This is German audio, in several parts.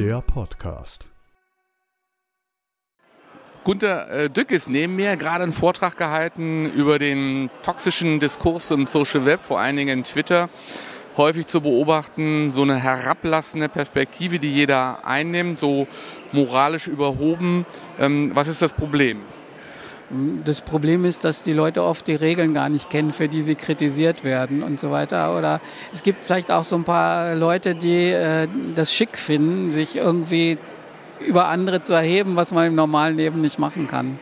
Der Podcast. Gunter äh, Dück ist neben mir gerade einen Vortrag gehalten über den toxischen Diskurs im Social Web, vor allen Dingen in Twitter. Häufig zu beobachten, so eine herablassende Perspektive, die jeder einnimmt, so moralisch überhoben. Ähm, was ist das Problem? Das Problem ist, dass die Leute oft die Regeln gar nicht kennen, für die sie kritisiert werden und so weiter. Oder es gibt vielleicht auch so ein paar Leute, die äh, das schick finden, sich irgendwie über andere zu erheben, was man im normalen Leben nicht machen kann.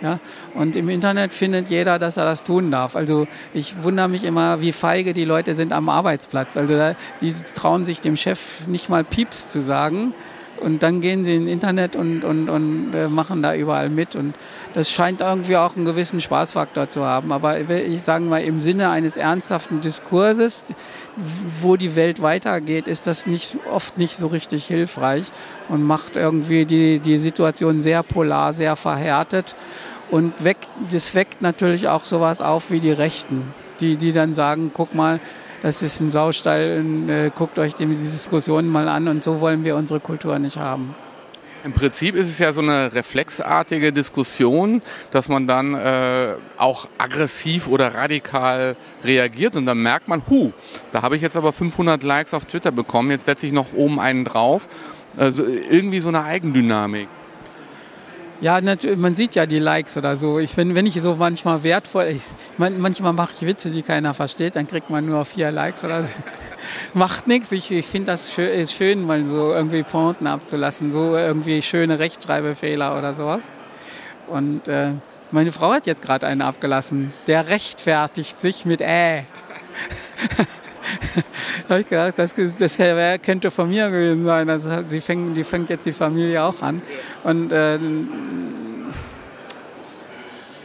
Ja? Und im Internet findet jeder, dass er das tun darf. Also ich wundere mich immer, wie feige die Leute sind am Arbeitsplatz. Also die trauen sich dem Chef nicht mal Pieps zu sagen. Und dann gehen sie ins Internet und, und, und äh, machen da überall mit. Und das scheint irgendwie auch einen gewissen Spaßfaktor zu haben. Aber ich sage mal, im Sinne eines ernsthaften Diskurses, wo die Welt weitergeht, ist das nicht, oft nicht so richtig hilfreich und macht irgendwie die, die Situation sehr polar, sehr verhärtet. Und weckt, das weckt natürlich auch sowas auf wie die Rechten, die, die dann sagen, guck mal, das ist ein Saustall, äh, guckt euch die Diskussionen mal an und so wollen wir unsere Kultur nicht haben. Im Prinzip ist es ja so eine reflexartige Diskussion, dass man dann äh, auch aggressiv oder radikal reagiert und dann merkt man, hu, da habe ich jetzt aber 500 Likes auf Twitter bekommen, jetzt setze ich noch oben einen drauf. Also irgendwie so eine Eigendynamik. Ja, man sieht ja die Likes oder so. Ich finde, wenn ich so manchmal wertvoll, ich, manchmal mache ich Witze, die keiner versteht, dann kriegt man nur vier Likes oder so. Macht nichts. Ich, ich finde das schön, ist schön, mal so irgendwie Pointen abzulassen, so irgendwie schöne Rechtschreibfehler oder sowas. Und äh, meine Frau hat jetzt gerade einen abgelassen. Der rechtfertigt sich mit äh. habe ich gedacht, das, das könnte von mir gewesen sein. Also sie fängt, die fängt jetzt die Familie auch an. Und äh,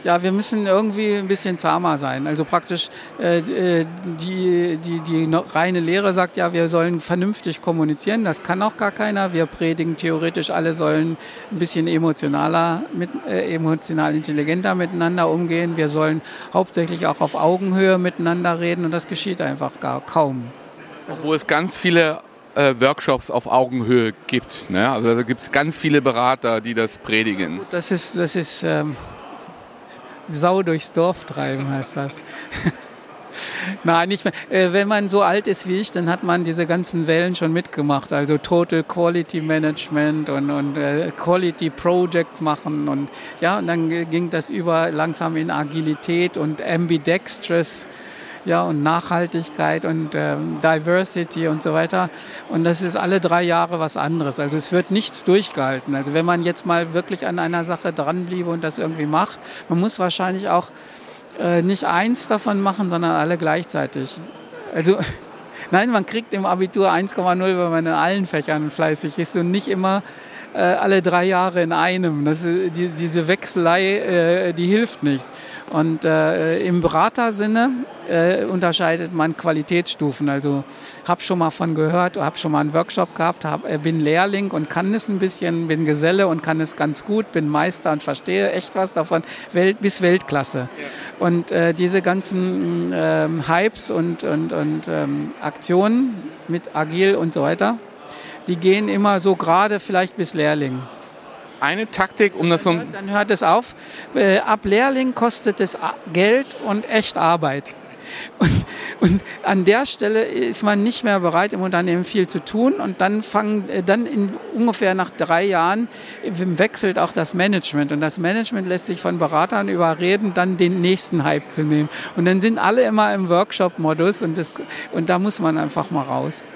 ja, wir müssen irgendwie ein bisschen zahmer sein. Also praktisch äh, äh die, die, die reine Lehre sagt ja, wir sollen vernünftig kommunizieren. Das kann auch gar keiner. Wir predigen theoretisch, alle sollen ein bisschen emotionaler, mit, äh, emotional intelligenter miteinander umgehen. Wir sollen hauptsächlich auch auf Augenhöhe miteinander reden und das geschieht einfach gar kaum. Wo es ganz viele äh, Workshops auf Augenhöhe gibt. Ne? Also da gibt es ganz viele Berater, die das predigen. Das ist, das ist ähm, Sau durchs Dorf treiben, heißt das. Nein, nicht mehr. Äh, wenn man so alt ist wie ich, dann hat man diese ganzen Wellen schon mitgemacht. Also Total Quality Management und, und äh, Quality Projects machen. Und ja, und dann ging das über langsam in Agilität und Ambidextrous ja, und Nachhaltigkeit und ähm, Diversity und so weiter. Und das ist alle drei Jahre was anderes. Also es wird nichts durchgehalten. Also wenn man jetzt mal wirklich an einer Sache dranbliebe und das irgendwie macht, man muss wahrscheinlich auch äh, nicht eins davon machen, sondern alle gleichzeitig. Also nein, man kriegt im Abitur 1,0, wenn man in allen Fächern fleißig ist und nicht immer äh, alle drei Jahre in einem. Das, die, diese Wechselei, äh, die hilft nicht. Und äh, im Beratersinne äh, unterscheidet man Qualitätsstufen. Also habe schon mal von gehört, habe schon mal einen Workshop gehabt, hab, äh, bin Lehrling und kann es ein bisschen, bin Geselle und kann es ganz gut, bin Meister und verstehe echt was davon, Welt, bis Weltklasse. Ja. Und äh, diese ganzen ähm, Hypes und, und, und ähm, Aktionen mit Agil und so weiter, die gehen immer so gerade vielleicht bis Lehrling. Eine Taktik, um das so... Dann hört es auf. Äh, ab Lehrling kostet es Geld und echt Arbeit. Und, und, an der Stelle ist man nicht mehr bereit, im Unternehmen viel zu tun. Und dann fangen, äh, dann in ungefähr nach drei Jahren wechselt auch das Management. Und das Management lässt sich von Beratern überreden, dann den nächsten Hype zu nehmen. Und dann sind alle immer im Workshop-Modus und, und da muss man einfach mal raus.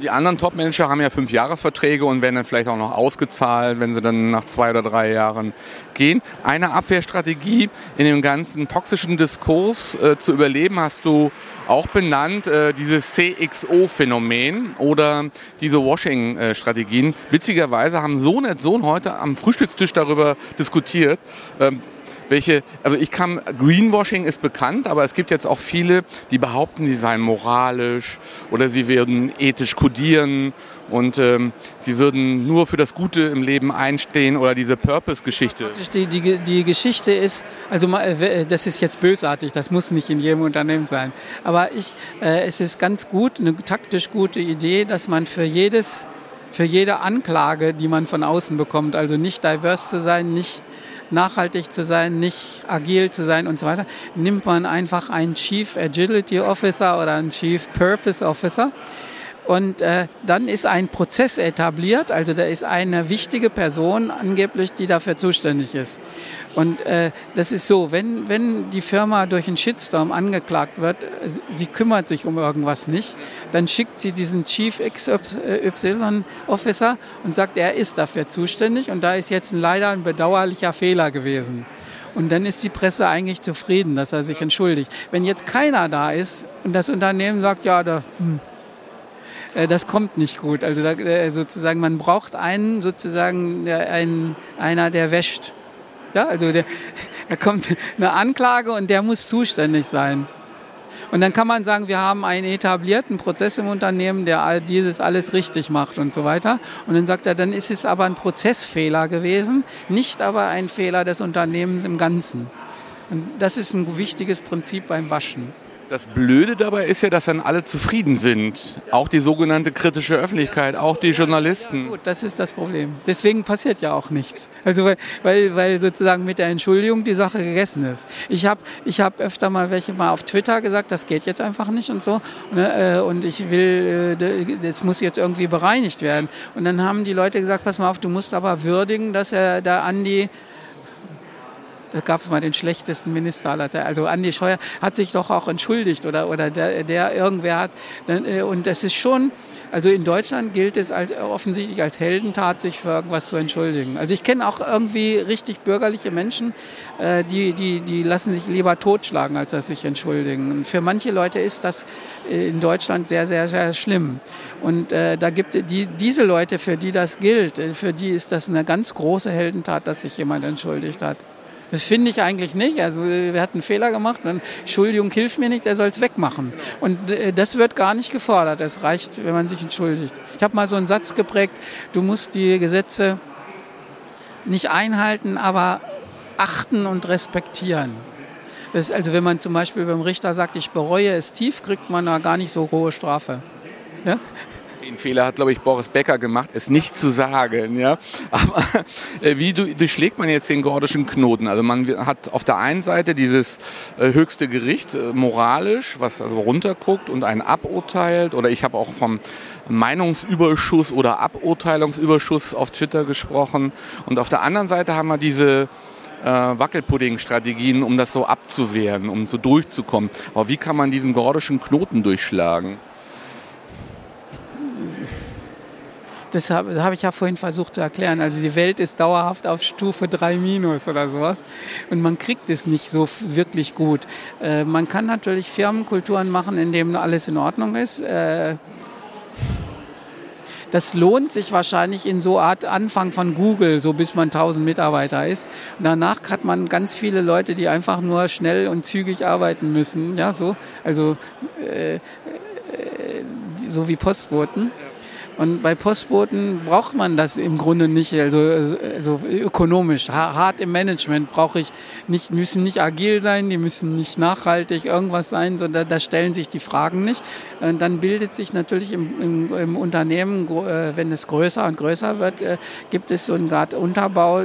Die anderen Top-Manager haben ja fünf Jahresverträge und werden dann vielleicht auch noch ausgezahlt, wenn sie dann nach zwei oder drei Jahren gehen. Eine Abwehrstrategie in dem ganzen toxischen Diskurs äh, zu überleben hast du auch benannt, äh, dieses CXO-Phänomen oder diese Washing-Strategien. Witzigerweise haben Sohn und Sohn heute am Frühstückstisch darüber diskutiert. Ähm, welche, also ich kann, Greenwashing ist bekannt, aber es gibt jetzt auch viele, die behaupten, sie seien moralisch oder sie würden ethisch kodieren und ähm, sie würden nur für das Gute im Leben einstehen oder diese Purpose-Geschichte. Die, die, die Geschichte ist, also äh, das ist jetzt bösartig, das muss nicht in jedem Unternehmen sein, aber ich, äh, es ist ganz gut, eine taktisch gute Idee, dass man für jedes für jede Anklage, die man von außen bekommt, also nicht diverse zu sein, nicht nachhaltig zu sein, nicht agil zu sein und so weiter, nimmt man einfach einen Chief Agility Officer oder einen Chief Purpose Officer und äh, dann ist ein Prozess etabliert, also da ist eine wichtige Person angeblich, die dafür zuständig ist. Und äh, das ist so, wenn, wenn die Firma durch einen Shitstorm angeklagt wird, sie kümmert sich um irgendwas nicht, dann schickt sie diesen Chief XY Officer und sagt, er ist dafür zuständig und da ist jetzt leider ein bedauerlicher Fehler gewesen. Und dann ist die Presse eigentlich zufrieden, dass er sich entschuldigt. Wenn jetzt keiner da ist und das Unternehmen sagt, ja, da, hm, äh, das kommt nicht gut. Also da, äh, sozusagen, man braucht einen sozusagen, der, einen, einer, der wäscht. Ja, also der, da kommt eine Anklage und der muss zuständig sein. Und dann kann man sagen, wir haben einen etablierten Prozess im Unternehmen, der dieses alles richtig macht und so weiter. Und dann sagt er, dann ist es aber ein Prozessfehler gewesen, nicht aber ein Fehler des Unternehmens im Ganzen. Und das ist ein wichtiges Prinzip beim Waschen. Das Blöde dabei ist ja, dass dann alle zufrieden sind. Auch die sogenannte kritische Öffentlichkeit, auch die Journalisten. Ja, gut, das ist das Problem. Deswegen passiert ja auch nichts. Also weil, weil, sozusagen mit der Entschuldigung die Sache gegessen ist. Ich habe ich hab öfter mal welche mal auf Twitter gesagt, das geht jetzt einfach nicht und so. Und, äh, und ich will, äh, das muss jetzt irgendwie bereinigt werden. Und dann haben die Leute gesagt, pass mal auf, du musst aber würdigen, dass er da Andi da gab es mal den schlechtesten Minister aller Zeiten. Also Andi Scheuer hat sich doch auch entschuldigt oder, oder der, der irgendwer hat. Äh, und das ist schon, also in Deutschland gilt es als, offensichtlich als Heldentat, sich für irgendwas zu entschuldigen. Also ich kenne auch irgendwie richtig bürgerliche Menschen, äh, die, die, die lassen sich lieber totschlagen, als dass sich entschuldigen. Und für manche Leute ist das in Deutschland sehr, sehr, sehr schlimm. Und äh, da gibt die, diese Leute, für die das gilt, äh, für die ist das eine ganz große Heldentat, dass sich jemand entschuldigt hat. Das finde ich eigentlich nicht. Also wir hatten einen Fehler gemacht. Dann, Entschuldigung hilft mir nicht, er soll es wegmachen. Und äh, das wird gar nicht gefordert. Es reicht, wenn man sich entschuldigt. Ich habe mal so einen Satz geprägt, du musst die Gesetze nicht einhalten, aber achten und respektieren. Das, also wenn man zum Beispiel beim Richter sagt, ich bereue es tief, kriegt man da gar nicht so hohe Strafe. Ja? Den Fehler hat, glaube ich, Boris Becker gemacht, es nicht zu sagen. Ja? Aber äh, wie durchschlägt man jetzt den gordischen Knoten? Also man hat auf der einen Seite dieses äh, höchste Gericht äh, moralisch, was also runterguckt und einen aburteilt. Oder ich habe auch vom Meinungsüberschuss oder Aburteilungsüberschuss auf Twitter gesprochen. Und auf der anderen Seite haben wir diese äh, Wackelpudding-Strategien, um das so abzuwehren, um so durchzukommen. Aber wie kann man diesen gordischen Knoten durchschlagen? Das habe hab ich ja vorhin versucht zu erklären. Also die Welt ist dauerhaft auf Stufe 3 minus oder sowas. Und man kriegt es nicht so wirklich gut. Äh, man kann natürlich Firmenkulturen machen, in denen alles in Ordnung ist. Äh, das lohnt sich wahrscheinlich in so Art Anfang von Google, so bis man 1000 Mitarbeiter ist. Und danach hat man ganz viele Leute, die einfach nur schnell und zügig arbeiten müssen. Ja, so. Also, äh, äh so wie Postboten. Und bei Postboten braucht man das im Grunde nicht, also, also ökonomisch, hart im Management brauche ich nicht, müssen nicht agil sein, die müssen nicht nachhaltig irgendwas sein, sondern da stellen sich die Fragen nicht. Und dann bildet sich natürlich im, im, im Unternehmen, äh, wenn es größer und größer wird, äh, gibt es so eine Art Unterbau,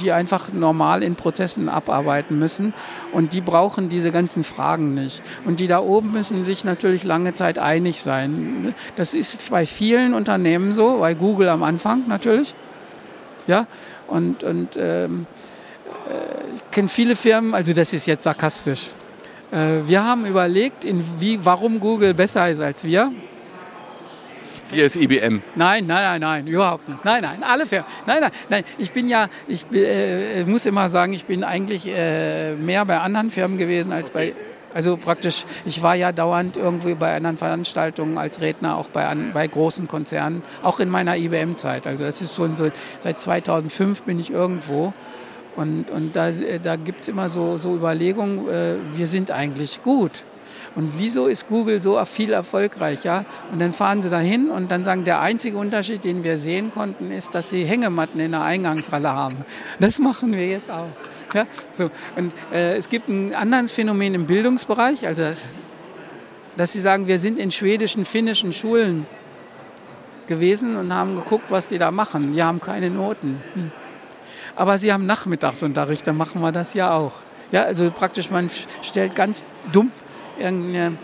die einfach normal in Prozessen abarbeiten müssen. Und die brauchen diese ganzen Fragen nicht. Und die da oben müssen sich natürlich lange Zeit einig sein. Das ist bei vielen Unternehmen so, bei Google am Anfang natürlich. Ja, und, und ähm, äh, ich kenne viele Firmen, also das ist jetzt sarkastisch. Äh, wir haben überlegt, in wie, warum Google besser ist als wir. Hier ist IBM. Nein, nein, nein, nein, überhaupt nicht. Nein, nein, alle Firmen. Nein, nein, nein. Ich bin ja, ich äh, muss immer sagen, ich bin eigentlich äh, mehr bei anderen Firmen gewesen als bei also praktisch, ich war ja dauernd irgendwie bei anderen Veranstaltungen als Redner, auch bei, bei großen Konzernen, auch in meiner IBM-Zeit. Also das ist schon so, seit 2005 bin ich irgendwo. Und, und da, da gibt es immer so, so Überlegungen, äh, wir sind eigentlich gut. Und wieso ist Google so viel erfolgreicher? Und dann fahren sie dahin und dann sagen, der einzige Unterschied, den wir sehen konnten, ist, dass sie Hängematten in der Eingangshalle haben. Das machen wir jetzt auch. Ja, so. Und äh, es gibt ein anderes Phänomen im Bildungsbereich, also dass sie sagen, wir sind in schwedischen, finnischen Schulen gewesen und haben geguckt, was die da machen. Die haben keine Noten. Hm. Aber sie haben Nachmittagsunterricht, dann machen wir das ja auch. Ja, also praktisch, man stellt ganz dumm irgendeine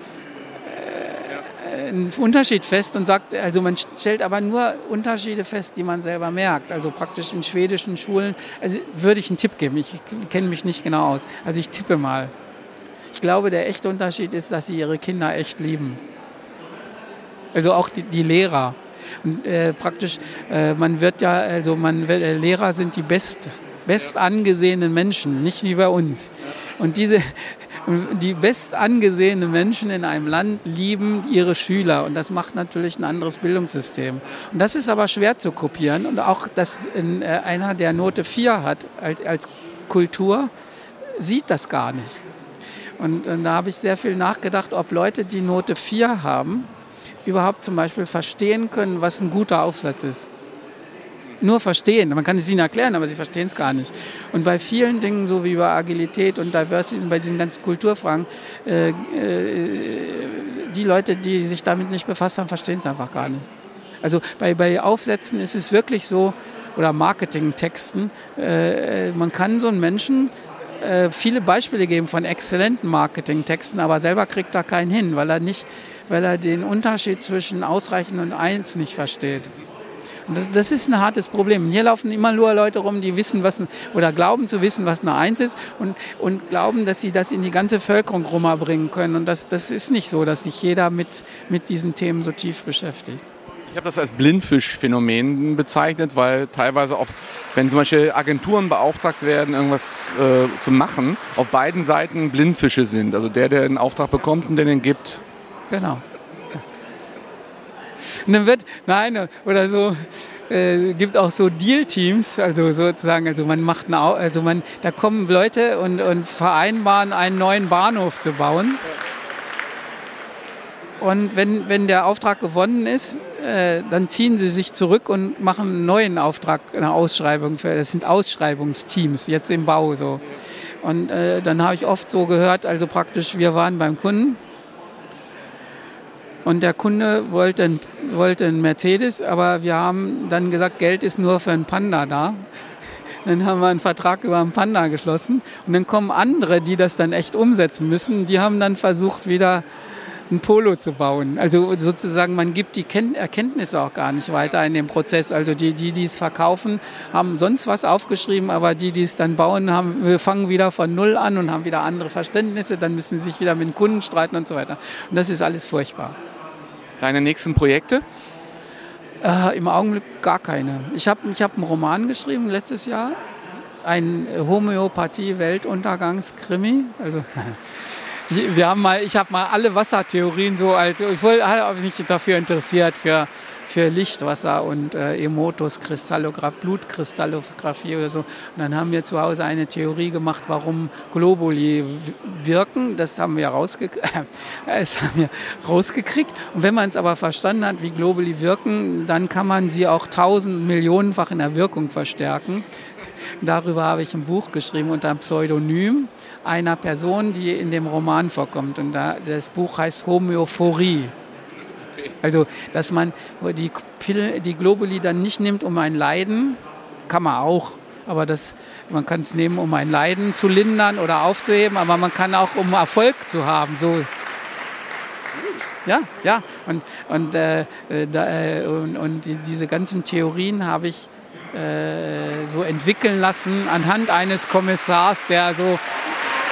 einen Unterschied fest und sagt, also man stellt aber nur Unterschiede fest, die man selber merkt. Also praktisch in schwedischen Schulen, also würde ich einen Tipp geben, ich kenne mich nicht genau aus. Also ich tippe mal. Ich glaube, der echte Unterschied ist, dass sie ihre Kinder echt lieben. Also auch die, die Lehrer. Und, äh, praktisch, äh, man wird ja, also man, äh, Lehrer sind die best, best angesehenen Menschen, nicht wie bei uns. Und diese, die best angesehenen Menschen in einem Land lieben ihre Schüler und das macht natürlich ein anderes Bildungssystem. Und das ist aber schwer zu kopieren und auch, dass äh, einer, der Note 4 hat als, als Kultur, sieht das gar nicht. Und, und da habe ich sehr viel nachgedacht, ob Leute, die Note 4 haben, überhaupt zum Beispiel verstehen können, was ein guter Aufsatz ist nur verstehen. Man kann es ihnen erklären, aber sie verstehen es gar nicht. Und bei vielen Dingen, so wie bei Agilität und Diversity und bei diesen ganzen Kulturfragen, äh, äh, die Leute, die sich damit nicht befasst haben, verstehen es einfach gar nicht. Also bei, bei Aufsätzen ist es wirklich so, oder Marketingtexten, äh, man kann so einen Menschen äh, viele Beispiele geben von exzellenten Marketingtexten, aber selber kriegt er keinen hin, weil er nicht, weil er den Unterschied zwischen ausreichend und eins nicht versteht. Das, ist ein hartes Problem. Hier laufen immer nur Leute rum, die wissen, was oder glauben zu wissen, was eine Eins ist und, und glauben, dass sie das in die ganze Völkerung rumbringen können. Und das, das ist nicht so, dass sich jeder mit, mit diesen Themen so tief beschäftigt. Ich habe das als Blindfischphänomen bezeichnet, weil teilweise auf, wenn zum Beispiel Agenturen beauftragt werden, irgendwas äh, zu machen, auf beiden Seiten Blindfische sind. Also der, der einen Auftrag bekommt und der den gibt. Genau. Und dann wird, nein, oder so, äh, gibt auch so Deal-Teams, also sozusagen, also man macht eine, also man, da kommen Leute und, und vereinbaren, einen neuen Bahnhof zu bauen. Und wenn, wenn der Auftrag gewonnen ist, äh, dann ziehen sie sich zurück und machen einen neuen Auftrag, eine Ausschreibung. Für, das sind Ausschreibungsteams, jetzt im Bau so. Und äh, dann habe ich oft so gehört, also praktisch, wir waren beim Kunden und der Kunde wollte einen, wollte einen Mercedes, aber wir haben dann gesagt, Geld ist nur für einen Panda da. Dann haben wir einen Vertrag über einen Panda geschlossen. Und dann kommen andere, die das dann echt umsetzen müssen. Die haben dann versucht, wieder ein Polo zu bauen. Also sozusagen, man gibt die Erkenntnisse auch gar nicht weiter in dem Prozess. Also die, die, die es verkaufen, haben sonst was aufgeschrieben, aber die, die es dann bauen, haben, wir fangen wieder von Null an und haben wieder andere Verständnisse. Dann müssen sie sich wieder mit den Kunden streiten und so weiter. Und das ist alles furchtbar. Deine nächsten Projekte? Äh, Im Augenblick gar keine. Ich habe ich hab einen Roman geschrieben letztes Jahr, ein Homöopathie-Weltuntergangskrimi. Also wir haben mal, ich habe mal alle Wassertheorien so als ich habe mich dafür interessiert für für Lichtwasser und äh, Emotus, Kristallographie, Blutkristallographie oder so. Und dann haben wir zu Hause eine Theorie gemacht, warum Globuli wirken. Das haben wir, rausge das haben wir rausgekriegt. Und wenn man es aber verstanden hat, wie Globuli wirken, dann kann man sie auch tausend Millionenfach in der Wirkung verstärken. Darüber habe ich ein Buch geschrieben unter Pseudonym einer Person, die in dem Roman vorkommt. Und da, das Buch heißt Homöophorie. Also, dass man die, Pille, die Globuli dann nicht nimmt, um ein Leiden, kann man auch, aber das, man kann es nehmen, um ein Leiden zu lindern oder aufzuheben, aber man kann auch, um Erfolg zu haben. So. Ja, ja. Und, und, äh, da, äh, und, und die, diese ganzen Theorien habe ich äh, so entwickeln lassen anhand eines Kommissars, der so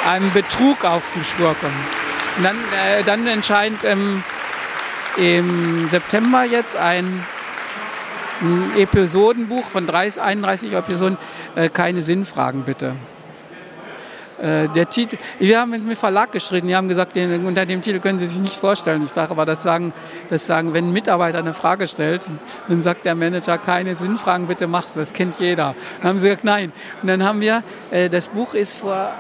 einem Betrug auf den Spur kommt. Und dann, äh, dann entscheidend ähm, im September jetzt ein, ein Episodenbuch von 30, 31 Episoden, äh, keine Sinnfragen bitte. Äh, der Titel, wir haben mit dem Verlag gestritten, die haben gesagt, den, unter dem Titel können Sie sich nicht vorstellen. Ich sage aber, das sagen, das sagen, wenn ein Mitarbeiter eine Frage stellt, dann sagt der Manager, keine Sinnfragen, bitte mach's, das kennt jeder. Dann haben sie gesagt, nein. Und dann haben wir, äh, das Buch ist vor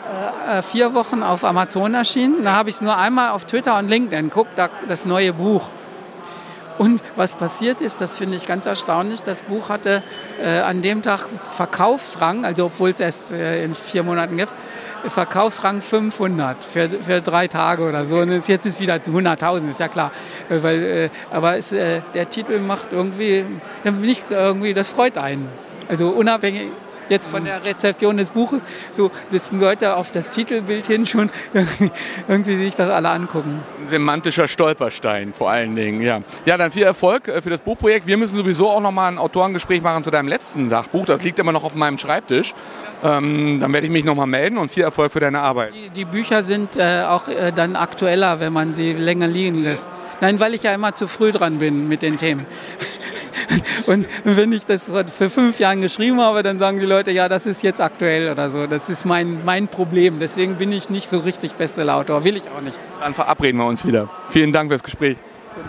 äh, vier Wochen auf Amazon erschienen, da habe ich es nur einmal auf Twitter und LinkedIn, guckt, das neue Buch. Und was passiert ist, das finde ich ganz erstaunlich, das Buch hatte äh, an dem Tag Verkaufsrang, also obwohl es erst äh, in vier Monaten gibt, Verkaufsrang 500 für, für drei Tage oder so. Und jetzt ist wieder 100.000, ist ja klar. Äh, weil, äh, aber es, äh, der Titel macht irgendwie, dann bin ich irgendwie, das freut einen. Also unabhängig, jetzt von der Rezeption des Buches, so dass Leute auf das Titelbild hin schon irgendwie sich das alle angucken. Ein semantischer Stolperstein vor allen Dingen, ja. Ja, dann viel Erfolg äh, für das Buchprojekt. Wir müssen sowieso auch noch mal ein Autorengespräch machen zu deinem letzten Sachbuch. Das liegt immer noch auf meinem Schreibtisch. Ähm, dann werde ich mich noch mal melden und viel Erfolg für deine Arbeit. Die, die Bücher sind äh, auch äh, dann aktueller, wenn man sie länger liegen lässt. Nein, weil ich ja immer zu früh dran bin mit den Themen. Und wenn ich das für fünf Jahre geschrieben habe, dann sagen die Leute, ja, das ist jetzt aktuell oder so. Das ist mein, mein Problem. Deswegen bin ich nicht so richtig Bestsellerautor. Will ich auch nicht. Dann verabreden wir uns wieder. Vielen Dank fürs Gespräch. Gut.